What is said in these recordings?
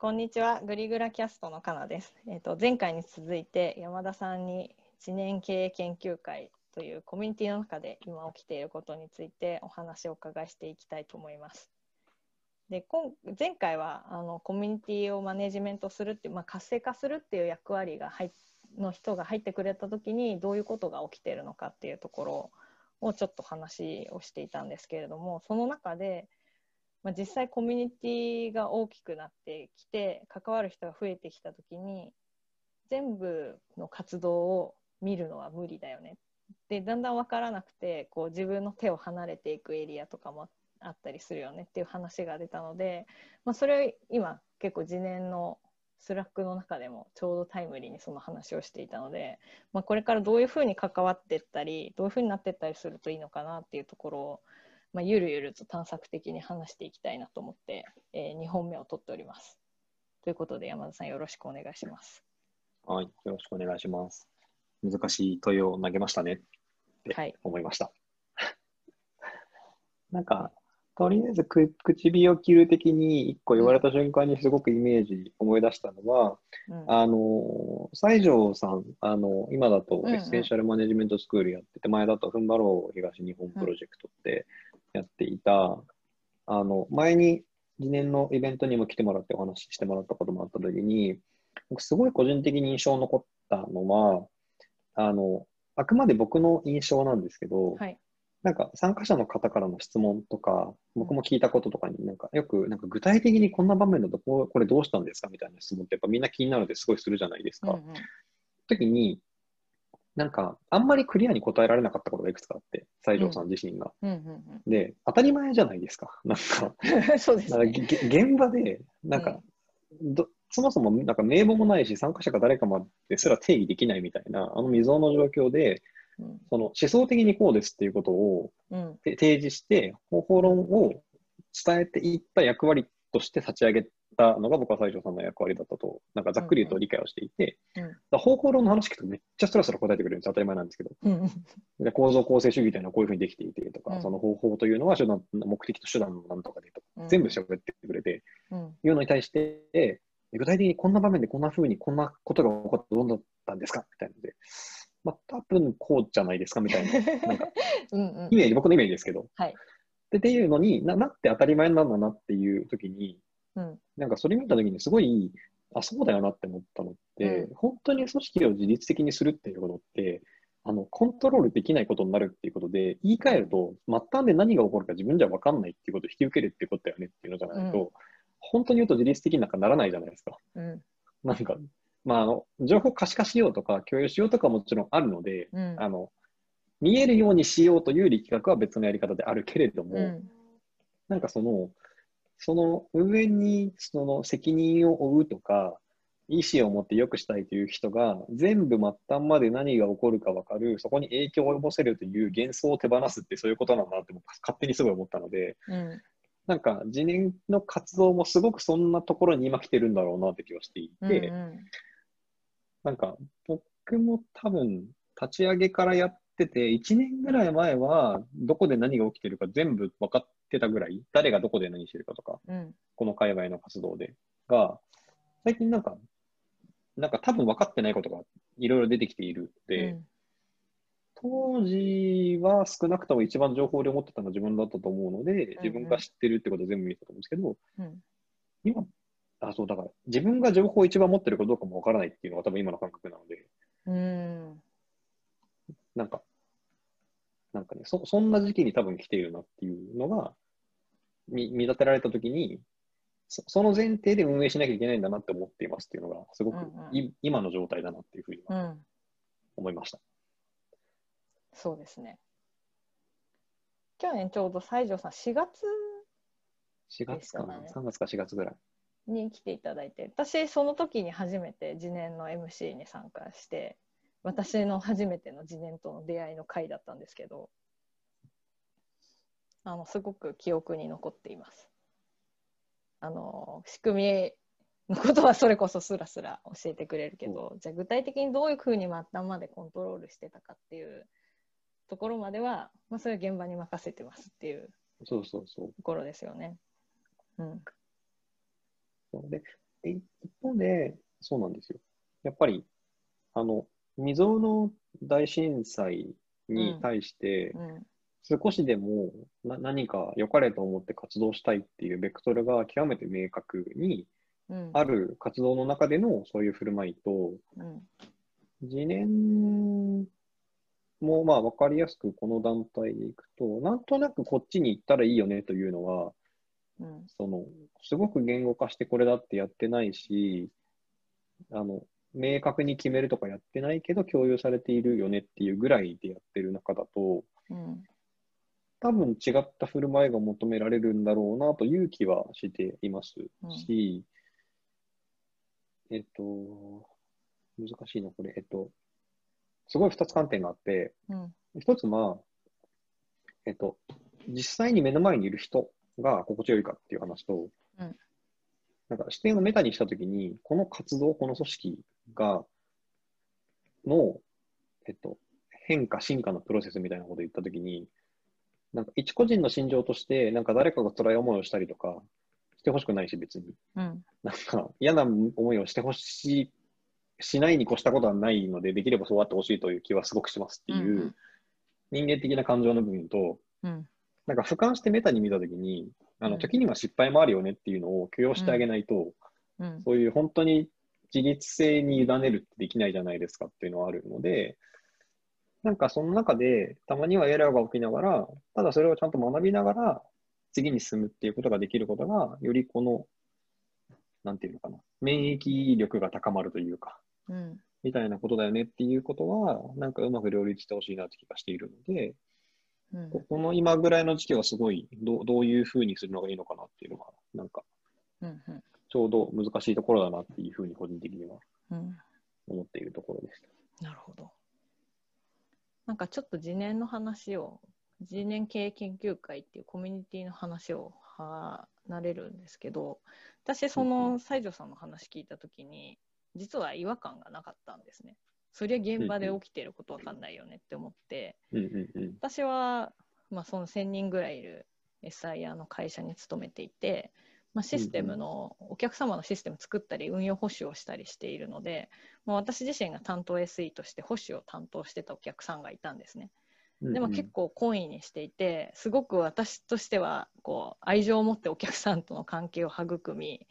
こんにちは、グリグラキャストのかなです。えっ、と前回に続いて山田さんに知念経営研究会というコミュニティの中で今起きていることについてお話をお伺いしていきたいと思います。で今前回はあのコミュニティをマネジメントするっていう、まあ、活性化するっていう役割が入の人が入ってくれた時にどういうことが起きているのかっていうところをちょっと話をしていたんですけれどもその中で、まあ、実際コミュニティが大きくなってきて関わる人が増えてきた時に全部の活動を見るのは無理だよね。でだんだん分からなくてこう自分の手を離れていくエリアとかもあったりするよね。っていう話が出たので、まあ、それを今結構次年の Slack の中でもちょうどタイムリーにその話をしていたので、まあ、これからどういうふうに関わっていったりどういうふうになっていったりするといいのかなっていうところを、まあ、ゆるゆると探索的に話していきたいなと思って、えー、2本目を取っております。ということで山田さんよろしくお願いします。はい、よろしくお願いします。難しい問いを投げましたねってはい思いました。なんか、とりあえずく唇を切る的に一個言われた瞬間にすごくイメージ思い出したのは、うんあの、西条さん、あの、今だとうんうんエッセンシャルマネジメントスクールやってて、前だとふんばろう東日本プロジェクトってやっていた、あの、前に次年のイベントにも来てもらってお話ししてもらったこともあったときに、僕すごい個人的に印象に残ったのは、あの、あくまで僕の印象なんですけど、はいなんか参加者の方からの質問とか、僕も聞いたこととかになんかよくなんか具体的にこんな場面だとこうこれどうしたんですかみたいな質問ってやっぱみんな気になるのですごいするじゃないですか。うんうん時に、なんかあんまりクリアに答えられなかったことがいくつかあって、西条さん自身が。うんうんで、当たり前じゃないですか。なんか、う んそうですね。げ現場で、なんか、どそもそもなんか名簿もないし、参加者が誰かまですら定義できないみたいな、あの未曾有の状況で、うんその思想的にこうですっていうことを提示して、方法論を伝えていった役割として立ち上げたのが僕は西条さんの役割だったと、なんかざっくり言うと理解をしていて、方法論の話聞くとめっちゃスラスラ答えてくれるんです当たり前なんですけど。うんで構造構成主義というのはこういうふうにできていてとか、うん。その方法というのは手段目的と手段のなんとかでとか、うん。全部喋ってくれて、うん。いうのに対して、具体的にこんな場面でこんなふうにこんなことが起こってどうだったんですかみたいなので、まあ多分こうじゃないですかみたいな、なんかイメージ、僕のイメージですけど。はい。でっていうのにな、なって当たり前なんだなっていう時に、うん。なんかそれ見た時にすごい、あ、そうだよなって思ったのって、うん。本当に組織を自律的にするっていうことって、あの、コントロールできないことになるっていうことで、言い換えると、末端で何が起こるか自分じゃ分かんないっていうことを引き受けるっていうことだよねっていうのじゃないと、う本当に言うと自律的になんかならないじゃないですか。うん。なんか、まあ、あの、情報可視化しようとか共有しようとかはもちろんあるので、うん。あの、見えるようにしようという力学は別のやり方であるけれども、うん。なんかその、その運営にその責任を負うとか、意思を持って良くしたいという人が、全部末端まで何が起こるか分かる、そこに影響を及ぼせるという幻想を手放すってそういうことなんだなって僕勝手にすごい思ったので、うん。なんか次年の活動もすごくそんなところに今来てるんだろうなって気がしていて、うん。なんか僕も多分立ち上げからやってて、1年ぐらい前はどこで何が起きてるか全部分かってたぐらい、誰がどこで何してるかとか、うん。この界隈の活動で。が、最近なんか、なんか多分分かってないことがいろいろ出てきているで、うん。当時は少なくとも一番情報で持ってたのは自分だったと思うので、うん自分が知ってるってことを全部見えたと思うんですけど、うん。今、あ、そう、だから自分が情報を一番持ってるかどうかも分からないっていうのが多分今の感覚なので、うんなんか、なんかね、そそんな時期に多分来ているなっていうのが、見見立てられたときにそ、その前提で運営しなきゃいけないんだなって思っていますっていうのが、すごくうんうんい今の状態だなっていうふうにはうん思いました。そうですね。去年ちょうど西条さん4月4月かな、ね3月か4月ぐらい。に来ていただいて私その時に初めて次年の MC に参加して私の初めての次年との出会いの会だったんですけどあのすごく記憶に残っています。あの仕組みのことはそれこそスラスラ教えてくれるけど、じゃあ具体的にどういうふうに末端までコントロールしてたかっていうところまでは、まあ、それは現場に任せてますっていうそうそうそう。ところですよね。うんでえ一方で、そうなんですよ。やっぱり、あの、未曾有の大震災に対して、少しでもな何か良かれと思って活動したいっていうベクトルが極めて明確にある活動の中でのそういう振る舞いと、次年もまあ分かりやすくこの団体でいくと、なんとなくこっちに行ったらいいよねというのは、うんそのすごく言語化してこれだってやってないし、あの明確に決めるとかやってないけど共有されているよねっていうぐらいでやってる中だと、うん。多分違った振る舞いが求められるんだろうなという気はしていますし、えっと、難しいな、これ。えっと、すごい2つ観点があって、うん。一つは、えっと、実際に目の前にいる人が心地よいかっていう話と、うん。なんか視点をメタにしたときに、この活動、この組織が、の、えっと、変化、進化のプロセスみたいなことを言ったときに、なんか一個人の心情として、なんか誰かが辛い思いをしたりとか、してほしくないし、別に。うん。なんか嫌な思いをしてほしい、しないに越したことはないので、できればそうあってほしいという気はすごくしますっていう、うん人間的な感情の部分と、うん。なんか俯瞰してメタに見たときに、あうん。の時には失敗もあるよねっていうのを許容してあげないと、うん。そういう本当に自律性に委ねるってできないじゃないですかっていうのはあるので、なんかその中でたまにはエラーが起きながら、ただそれをちゃんと学びながら次に進むっていうことができることが、よりこの、なんていうのかな、免疫力が高まるというか、うん。みたいなことだよねっていうことは、なんかうまく両立してほしいなって気がしているので、うん。ここの今ぐらいの時期はすごいどう、どういうふうにするのがいいのかなっていうのが、なんかちょうど難しいところだなっていうふうに個人的にはうん思っているところでした。なるほど。なんかちょっと次年の話を、次年経営研究会っていうコミュニティの話を離れるんですけど、私、そうんうの西条さんの話聞いたときに、実は違和感がなかったんですね。そりゃ現場で起きてることわかんないよねって思って、うんうんうん。私は、まあ、その1000人ぐらいいる SIR の会社に勤めていて、まあ、システムの、お客様のシステム作ったり運用保守をしたりしているので、まあ、私自身が担当 SE として保守を担当してたお客さんがいたんですね。でも結構懇意にしていてすごく私としてはこう愛情を持ってお客さんとの関係を育み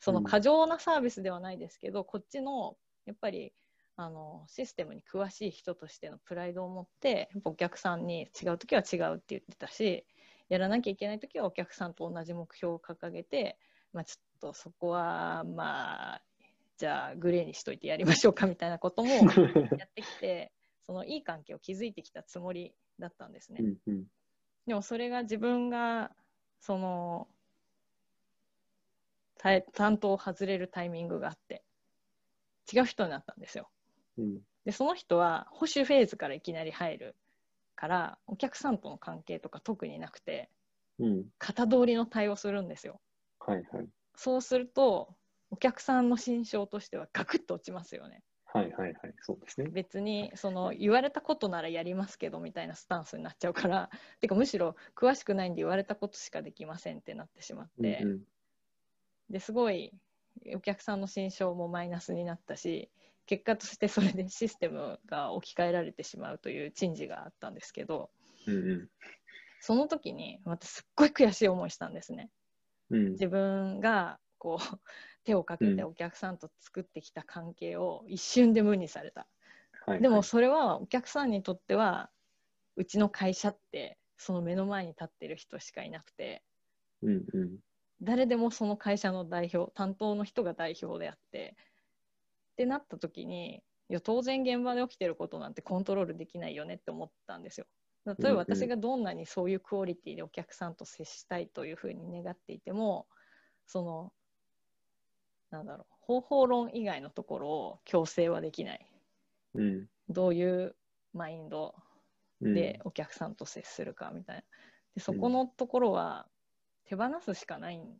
その過剰なサービスではないですけど、こっちのやっぱりあのシステムに詳しい人としてのプライドを持ってやっぱお客さんに違う時は違うって言ってたしやらなきゃいけない時はお客さんと同じ目標を掲げて、まあ、ちょっとそこはまあじゃあグレーにしといてやりましょうかみたいなことも やってきてそのいい関係を築いてきたつもりだったんですね。うんうんでもそれが自分がそのた担当を外れるタイミングがあって違う人になったんですよ。うんでその人は保守フェーズからいきなり入るからお客さんとの関係とか特になくてうん型通りの対応するんですよ。はいはい。そうするとお客さんの心象としてはガクッと落ちますよね。はいはいはい。そうですね。別にその言われたことならやりますけどみたいなスタンスになっちゃうから てかむしろ詳しくないんで言われたことしかできませんってなってしまって、うんですごいお客さんの心象もマイナスになったし結果としてそれでシステムが置き換えられてしまうという珍事があったんですけどうんうん。その時に私すっごい悔しい思いしたんですね。うん。自分がこう 手をかけてうん。お客さんと作ってきた関係を一瞬で無にされた。はいでもそれはお客さんにとってはうちの会社ってその目の前に立ってる人しかいなくてうんうん。誰でもその会社の代表担当の人が代表であってってなった時にいや当然現場で起きてることなんてコントロールできないよねって思ったんですよ。例えば私がどんなにそういうクオリティでお客さんと接したいというふうに願っていてもそのなんだろう方法論以外のところを強制はできない。うん。どういうマインドうん。でお客さんと接するかみたいな。でそこのところは手放すしかないん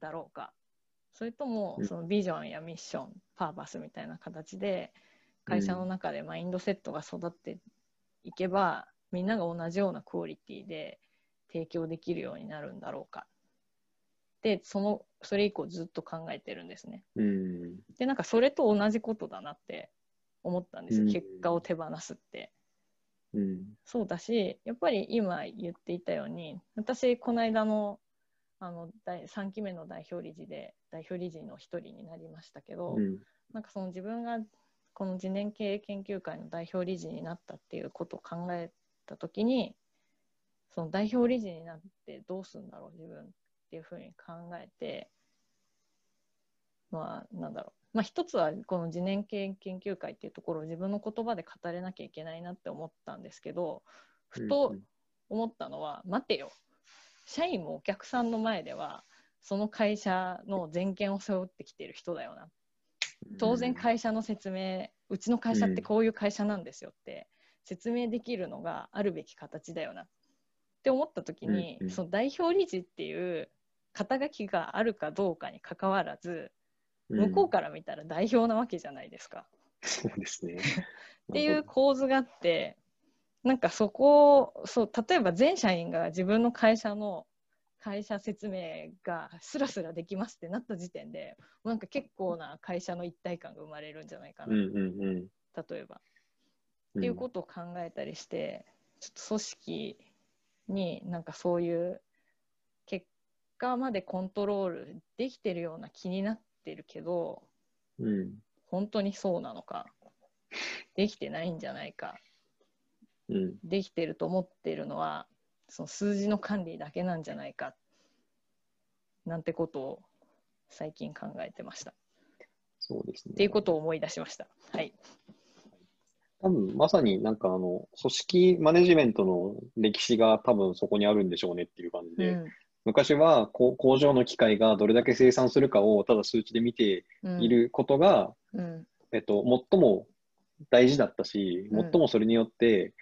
だろうかそれともうんそのビジョンやミッションパーパスみたいな形で会社の中でマインドセットが育っていけばみんなが同じようなクオリティで提供できるようになるんだろうかでそのそれ以降ずっと考えてるんですね。うん。でなんかそれと同じことだなって思ったんですよ、うん結果を手放すって。うん。そうだしやっぱり今言っていたように私この間のあの第3期目の代表理事で代表理事の一人になりましたけど、うん。なんかその自分がこの次年経営研究会の代表理事になったっていうことを考えた時にその代表理事になってどうするんだろう自分っていうふうに考えてまあなんだろう。まあ一つはこの次年経営研究会っていうところを自分の言葉で語れなきゃいけないなって思ったんですけどふと思ったのは、待てよ社員もお客さんの前ではその会社の全権を背負ってきてる人だよな。当然会社の説明うちの会社ってこういう会社なんですよって説明できるのがあるべき形だよな。って思った時に、その代表理事っていう肩書きがあるかどうかにかかわらず向こうから見たら代表なわけじゃないですか。そうですね。っていう構図があってなんかそこをそう例えば全社員が自分の会社の会社説明がスラスラできますってなった時点でなんか結構な会社の一体感が生まれるんじゃないかな、うんうんうん。例えば。っていうことを考えたりして、ちょっと組織になんかそういう結果までコントロールできてるような気になってるけどうん。本当にそうなのかできてないんじゃないかうん。できてると思ってるのはその数字の管理だけなんじゃないかなんてことを最近考えてました。そうですね。っていうことを思い出しました。はい。多分まさになんかあの、組織マネジメントの歴史が多分そこにあるんでしょうねっていう感じで、うん昔はこう工場の機械がどれだけ生産するかをただ数値で見てうんいることが、うんえっと、最も大事だったし、うん最もそれによって、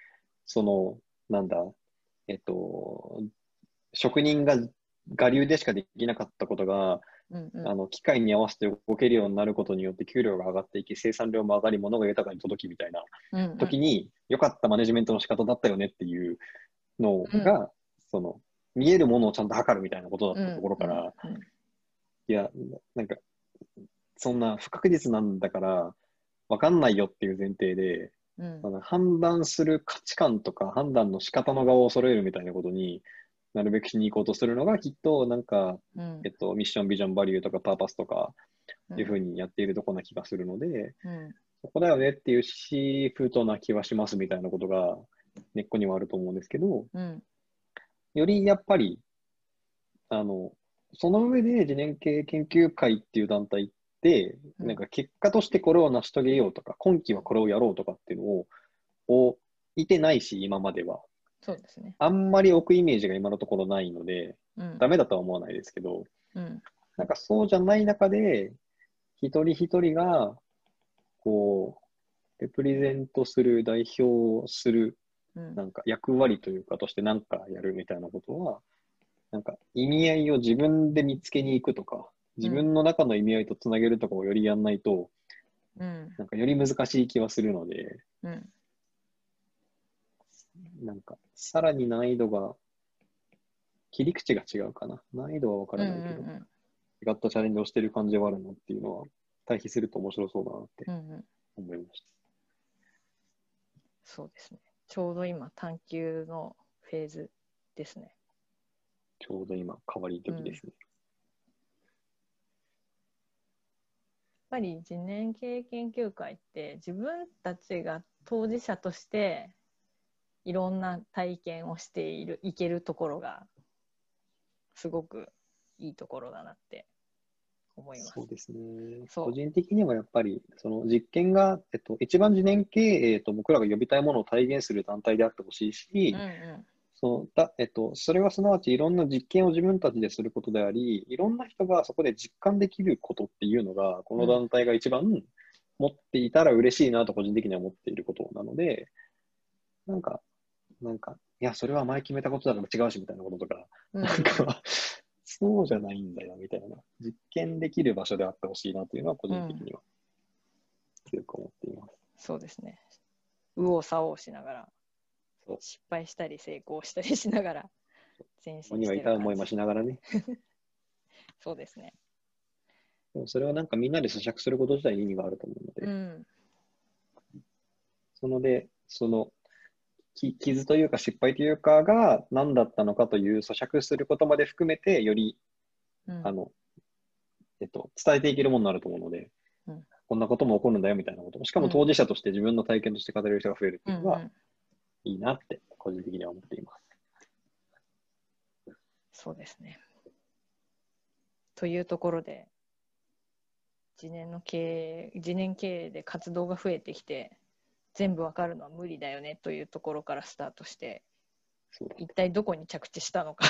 その、なんだ、えっと、職人が我流でしかできなかったことが、うんうん。あの機械に合わせて動けるようになることによって給料が上がっていき、生産量も上がり、物が豊かに届きみたいなうんうん。時に、良かったマネジメントの仕方だったよねっていうのが、その、見えるものをちゃんと測るみたいなことだったところから、うんうん。いや、なんか、そんな不確実なんだから、わかんないよっていう前提で、うん。あの判断する価値観とか判断の仕方の側を揃えるみたいなことになるべくしに行こうとするのが、きっとなんか、うん。えっと、ミッション、ビジョン、バリューとかパーパスとかいうふうに、にやっているところな気がするので、うん。そこだよねっていうし、封筒な気はしますみたいなことが根っこにはあると思うんですけど、うん。よりやっぱり、あの、その上で、次年系研究会っていう団体っなんか結果としてこれを成し遂げようとか、今期はこれをやろうとかっていうのを、をいてないし、今までは。そうですね。あんまり置くイメージが今のところないので、うんダメだとは思わないですけど、うんなんかそうじゃない中で、一人一人が、こう、レプレゼントする、代表するうんなんか役割というかとして何かやるみたいなことは、なんか意味合いを自分で見つけに行くとか、自分の中の意味合いとつなげるとかをよりやんないと、うんなんかより難しい気はするので、うんなんかさらに難易度が、切り口が違うかな。難易度はわかうんうらないけど、ん違ったチャレンジをしてる感じはあるなっていうのは、対比すると面白そうだなってうんうん思いました。そうですね。ちょうど今、探求のフェーズですね。ちょうど今、変わり時ですね。やっぱり次年経営研究会って自分たちが当事者としていろんな体験をしているいけるところがすごくいいところだなって思います。そうですね。個人的にはやっぱり、その実験が、えっと、一番次年経営と僕らが呼びたいものを体現する団体であってほしいし、うんうんそのだえっと、それはすなわちいろんな実験を自分たちですることであり、いろんな人がそこで実感できることっていうのが、この団体が一番持っていたら嬉しいなと個人的には思っていることなので、なんか、なんか、いや、それは前決めたことだから違うしみたいなこととか、うんなんか、そうじゃないんだよみたいな、実験できる場所であってほしいなというのは個人的には強く思っています。そうですね。右往左往しながら失敗したり成功したりしながら前進には痛い思いもしながらね。そうですね。でもそれはなんかみんなで咀嚼すること自体に意味があると思うので、うん。そので、その、き傷というか失敗というかが何だったのかという咀嚼することまで含めて、より、うんあの、えっと、伝えていけるものになると思うので、うんこんなことも起こるんだよみたいなこと。しかも当事者として自分の体験として語れる人が増えるっていうのはうんうんいいなって、個人的には思っています。そうですね。というところで、次年の経営、次年経営で活動が増えてきて、全部わかるのは無理だよねというところからスタートして、一体どこに着地したのか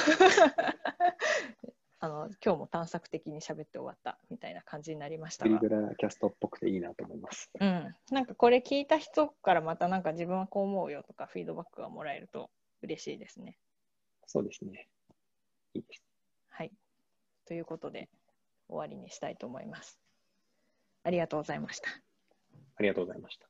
あの今日も探索的に喋って終わったみたいな感じになりましたが。リブラキャストっぽくていいなと思います。うん、なんかこれ聞いた人からまたなんか自分はこう思うよとかフィードバックがもらえると嬉しいですね。そうですね。いいです。はい。ということで終わりにしたいと思います。ありがとうございました。ありがとうございました。